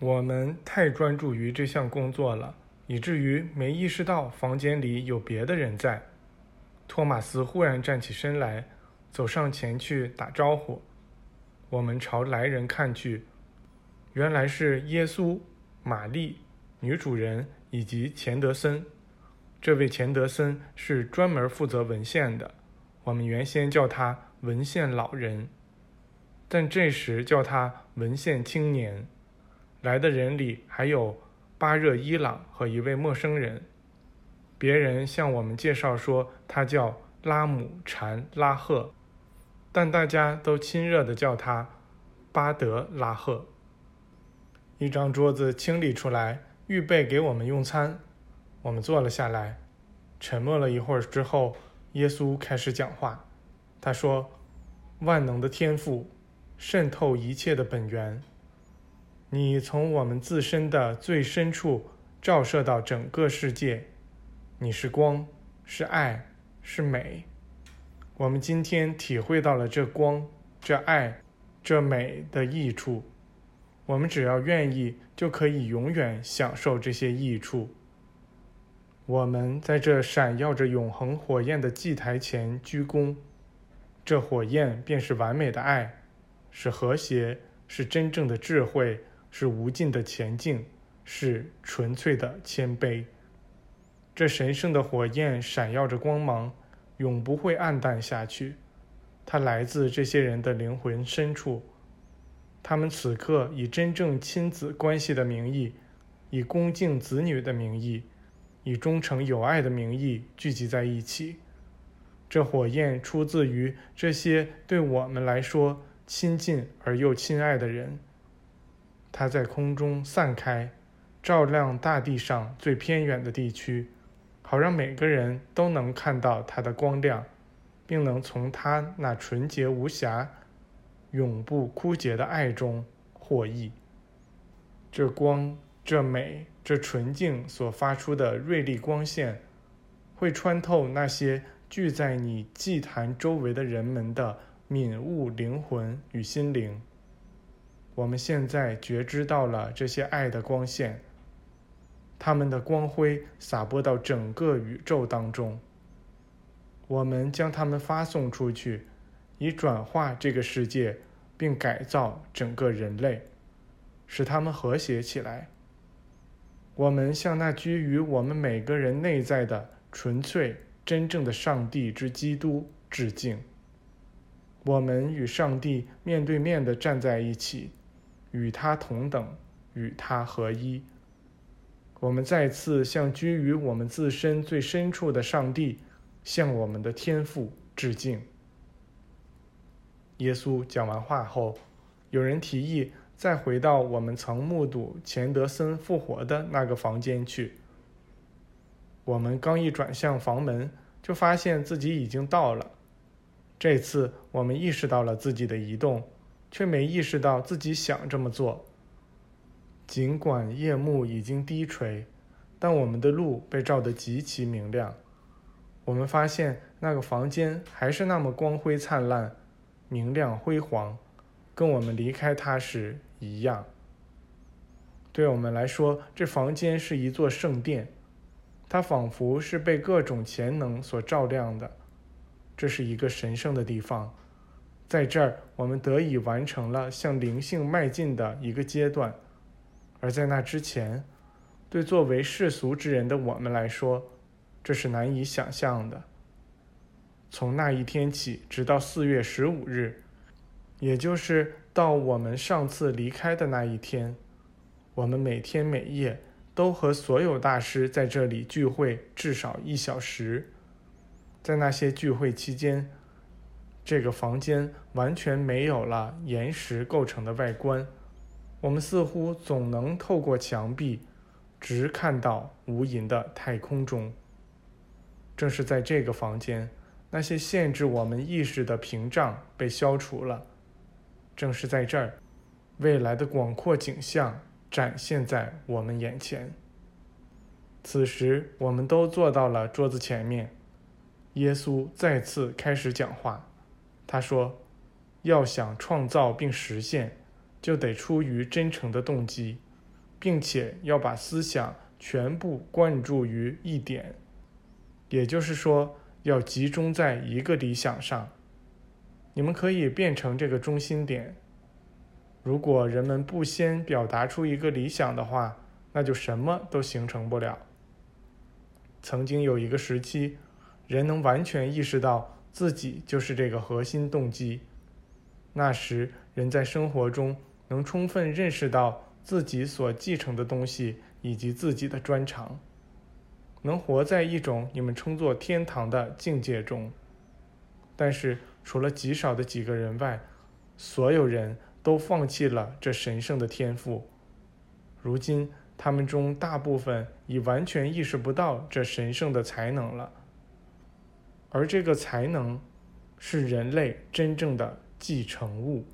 我们太专注于这项工作了，以至于没意识到房间里有别的人在。托马斯忽然站起身来，走上前去打招呼。我们朝来人看去，原来是耶稣、玛丽、女主人以及钱德森。这位钱德森是专门负责文献的，我们原先叫他文献老人，但这时叫他文献青年。来的人里还有巴热伊朗和一位陌生人，别人向我们介绍说他叫拉姆禅拉赫，但大家都亲热地叫他巴德拉赫。一张桌子清理出来，预备给我们用餐。我们坐了下来，沉默了一会儿之后，耶稣开始讲话。他说：“万能的天赋，渗透一切的本源。”你从我们自身的最深处照射到整个世界，你是光，是爱，是美。我们今天体会到了这光、这爱、这美的益处。我们只要愿意，就可以永远享受这些益处。我们在这闪耀着永恒火焰的祭台前鞠躬，这火焰便是完美的爱，是和谐，是真正的智慧。是无尽的前进，是纯粹的谦卑。这神圣的火焰闪耀着光芒，永不会暗淡下去。它来自这些人的灵魂深处。他们此刻以真正亲子关系的名义，以恭敬子女的名义，以忠诚友爱的名义聚集在一起。这火焰出自于这些对我们来说亲近而又亲爱的人。它在空中散开，照亮大地上最偏远的地区，好让每个人都能看到它的光亮，并能从它那纯洁无瑕、永不枯竭的爱中获益。这光、这美、这纯净所发出的锐利光线，会穿透那些聚在你祭坛周围的人们的敏悟灵魂与心灵。我们现在觉知到了这些爱的光线，它们的光辉洒播到整个宇宙当中。我们将它们发送出去，以转化这个世界，并改造整个人类，使他们和谐起来。我们向那居于我们每个人内在的纯粹、真正的上帝之基督致敬。我们与上帝面对面的站在一起。与他同等，与他合一。我们再次向居于我们自身最深处的上帝，向我们的天父致敬。耶稣讲完话后，有人提议再回到我们曾目睹钱德森复活的那个房间去。我们刚一转向房门，就发现自己已经到了。这次我们意识到了自己的移动。却没意识到自己想这么做。尽管夜幕已经低垂，但我们的路被照得极其明亮。我们发现那个房间还是那么光辉灿烂、明亮辉煌，跟我们离开它时一样。对我们来说，这房间是一座圣殿，它仿佛是被各种潜能所照亮的。这是一个神圣的地方。在这儿，我们得以完成了向灵性迈进的一个阶段，而在那之前，对作为世俗之人的我们来说，这是难以想象的。从那一天起，直到四月十五日，也就是到我们上次离开的那一天，我们每天每夜都和所有大师在这里聚会至少一小时，在那些聚会期间。这个房间完全没有了岩石构成的外观，我们似乎总能透过墙壁，直看到无垠的太空中。正是在这个房间，那些限制我们意识的屏障被消除了。正是在这儿，未来的广阔景象展现在我们眼前。此时，我们都坐到了桌子前面，耶稣再次开始讲话。他说：“要想创造并实现，就得出于真诚的动机。并且要把思想全部灌注于一点，也就是说，要集中在一个理想上。你们可以变成这个中心点。如果人们不先表达出一个理想的话，那就什么都形成不了。曾经有一个时期，人能完全意识到自己就是这个核心动机。那时，人在生活中能充分认识到自己所继承的东西以及自己的专长，能活在一种你们称作天堂的境界中。但是，除了极少的几个人外，所有人都放弃了这神圣的天赋。如今，他们中大部分已完全意识不到这神圣的才能了，而这个才能是人类真正的继承物。